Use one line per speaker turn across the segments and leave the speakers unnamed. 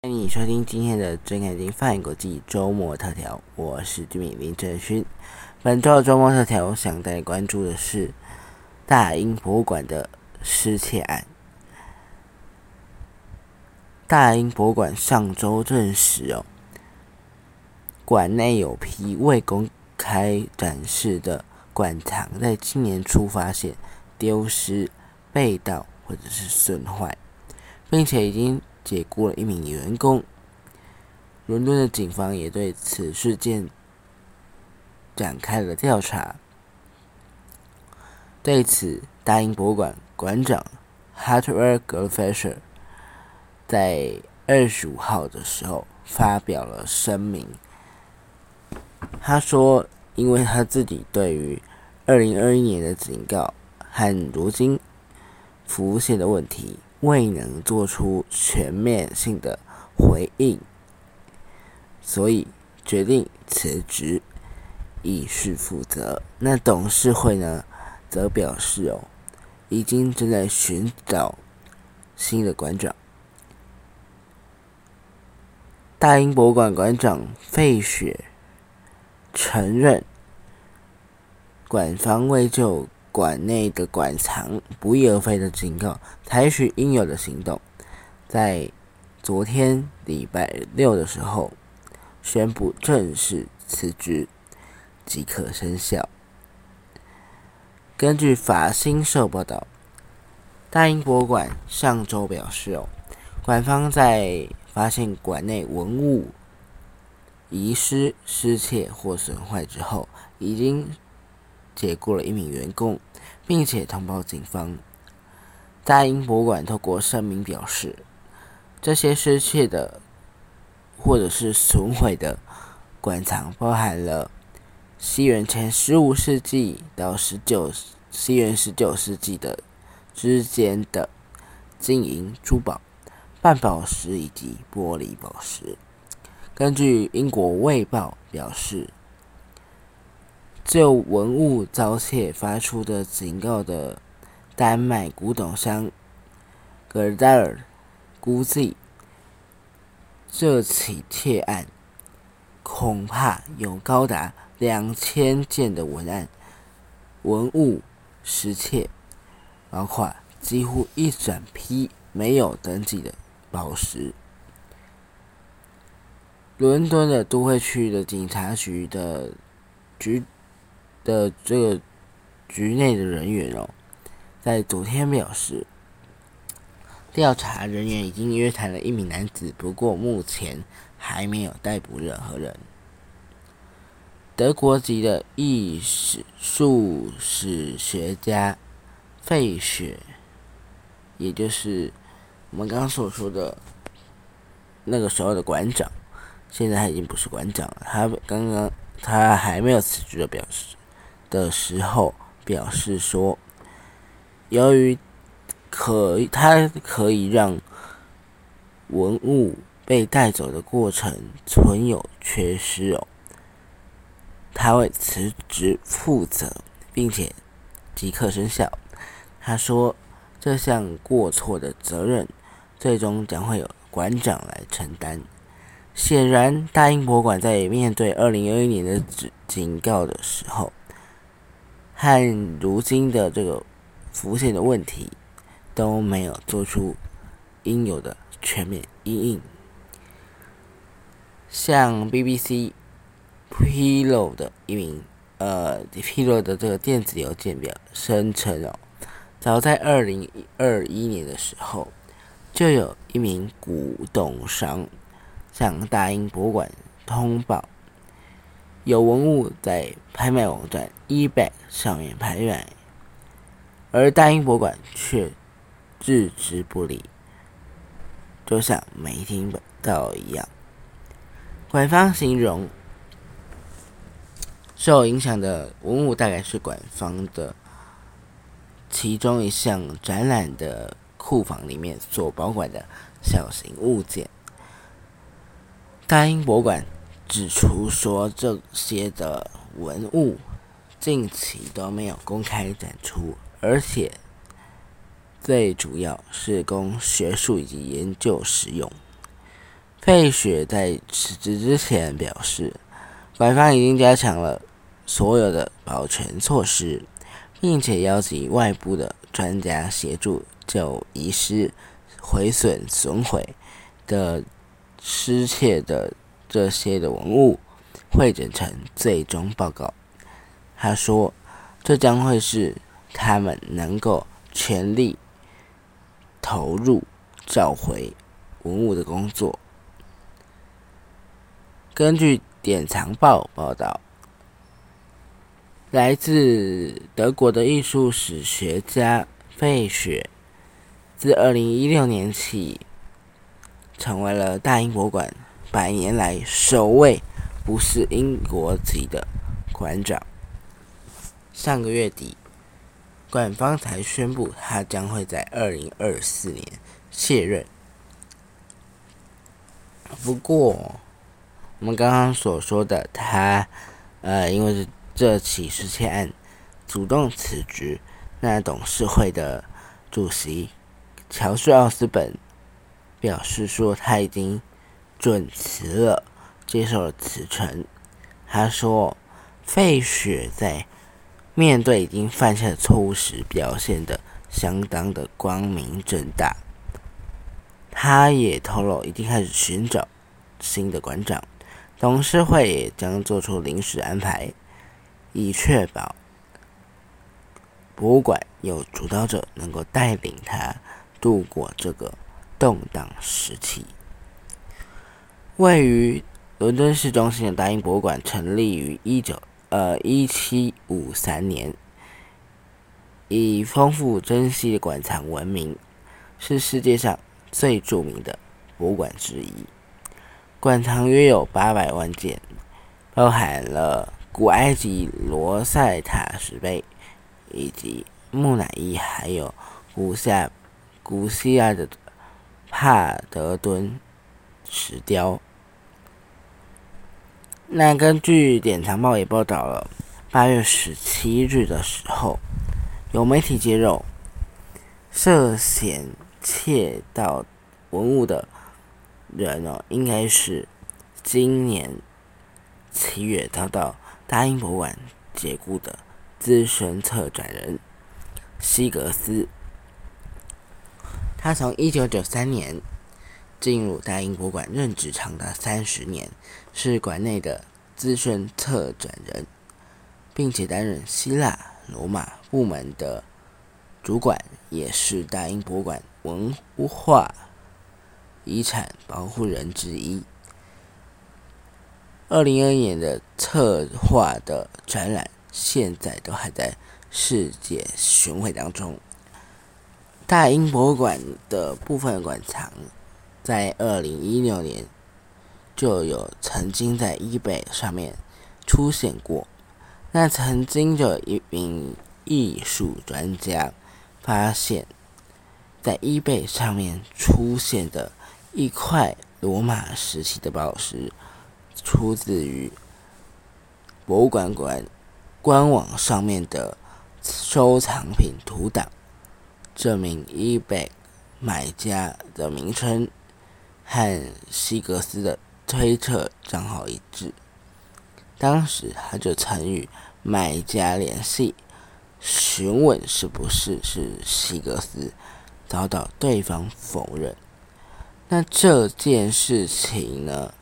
欢迎收听今天的真开心泛国际周末特调，我是居民林正勋。本周的周末特调想带关注的是大英博物馆的失窃案。大英博物馆上周证实哦，馆内有批未公开展示的馆藏，在今年初发现丢失、被盗或者是损坏，并且已经解雇了一名员工。伦敦的警方也对此事件展开了调查。对此，大英博物馆馆长 Hartwell g o l f i s h e r。在二十五号的时候发表了声明。他说：“因为他自己对于二零二一年的警告和如今浮现的问题未能做出全面性的回应，所以决定辞职，以示负责。”那董事会呢，则表示：“哦，已经正在寻找新的馆长。”大英博物馆馆长费雪承认，馆方未就馆内的馆藏不翼而飞的警告采取应有的行动，在昨天礼拜六的时候宣布正式辞职，即可生效。根据法新社报道，大英博物馆上周表示，哦，馆方在发现馆内文物遗失、失窃或损坏之后，已经解雇了一名员工，并且通报警方。大英博物馆透过声明表示，这些失窃的或者是损毁的馆藏，包含了西元前十五世纪到十九西元十九世纪的之间的金银珠宝。半宝石以及玻璃宝石。根据英国《卫报》表示，就文物遭窃发出的警告的丹麦古董商格尔戴尔估计，这起窃案恐怕有高达两千件的文案文物失窃，包括几乎一整批没有登记的。宝石。伦敦的都会区的警察局的局的这个局内的人员哦，在昨天表示，调查人员已经约谈了一名男子，不过目前还没有逮捕任何人。德国籍的艺术史学家费雪，也就是。我们刚刚所说的那个时候的馆长，现在他已经不是馆长了。他刚刚他还没有辞职的表示的时候，表示说，由于可他可以让文物被带走的过程存有缺失哦，他会辞职负责，并且即刻生效。他说这项过错的责任。最终将会有馆长来承担。显然，大英博物馆在面对二零二一年的警警告的时候，和如今的这个浮现的问题，都没有做出应有的全面应应。像 BBC 披露的一名呃披露的这个电子邮件表声称哦，早在二零二一年的时候。就有一名古董商向大英博物馆通报，有文物在拍卖网站 eBay 上面拍卖，而大英博物馆却置之不理，就像没听到一样。馆方形容受影响的文物大概是馆方的其中一项展览的。库房里面所保管的小型物件，大英博物馆指出说，这些的文物近期都没有公开展出，而且最主要是供学术以及研究使用。费雪在辞职之前表示，官方已经加强了所有的保全措施，并且邀请外部的专家协助就遗失、毁损、损毁的失窃的这些的文物汇整成最终报告。他说，这将会是他们能够全力投入找回文物的工作。根据《典藏报》报道，来自德国的艺术史学家费雪，自二零一六年起，成为了大英博物馆百年来首位不是英国籍的馆长。上个月底，馆方才宣布他将会在二零二四年卸任。不过，我们刚刚所说的他，呃，因为这起失窃案主动辞职，那董事会的主席乔治奥斯本表示说他已经准辞了，接受了辞呈。他说，费雪在面对已经犯下的错误时，表现的相当的光明正大。他也透露，已经开始寻找新的馆长。董事会也将做出临时安排，以确保博物馆有主导者能够带领他度过这个动荡时期。位于伦敦市中心的大英博物馆成立于一九呃一七五三年，以丰富珍稀的馆藏闻名，是世界上最著名的博物馆之一。馆藏约有八百万件，包含了古埃及罗塞塔石碑，以及木乃伊，还有古夏古希腊的帕德敦石雕。那根据《典藏报》也报道了，八月十七日的时候，有媒体揭露，涉嫌窃盗文物的。人哦，应该是今年七月遭到大英博物馆解雇的资深策展人西格斯。他从一九九三年进入大英博物馆任职长达三十年，是馆内的资深策展人，并且担任希腊、罗马部门的主管，也是大英博物馆文化。遗产保护人之一。二零二一年的策划的展览，现在都还在世界巡回当中。大英博物馆的部分馆藏，在二零一六年就有曾经在 eBay 上面出现过。那曾经有一名艺术专家发现，在 eBay 上面出现的。一块罗马时期的宝石，出自于博物馆馆官网上面的收藏品图档，证明 eBay 买家的名称和希格斯的推测账号一致。当时他就曾与买家联系，询问是不是是希格斯，遭到对方否认。那这件事情呢？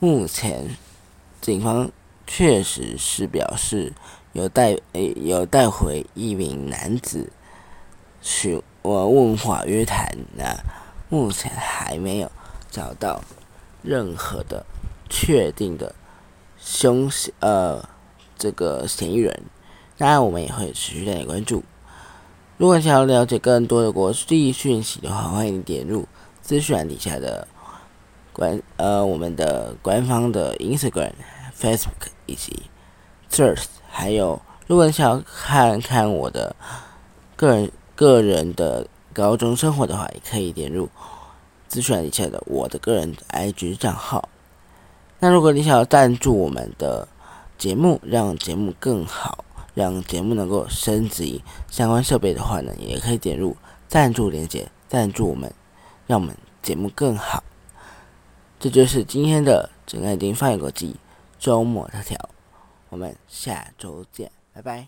目前警方确实是表示有带有带回一名男子去我问话约谈。那目前还没有找到任何的确定的凶呃这个嫌疑人。当然，我们也会持续带你关注。如果想要了解更多的国际讯息的话，欢迎点入。资讯栏底下的官呃，我们的官方的 Instagram、Facebook 以及 t h i r s t 还有如果你想要看看我的个人个人的高中生活的话，也可以点入资讯一下的我的个人 IG 账号。那如果你想要赞助我们的节目，让节目更好，让节目能够升级。相关设备的话呢，也可以点入赞助链接，赞助我们，让我们节目更好。这就是今天的整个爱丁放眼国际周末特调，我们下周见，拜拜。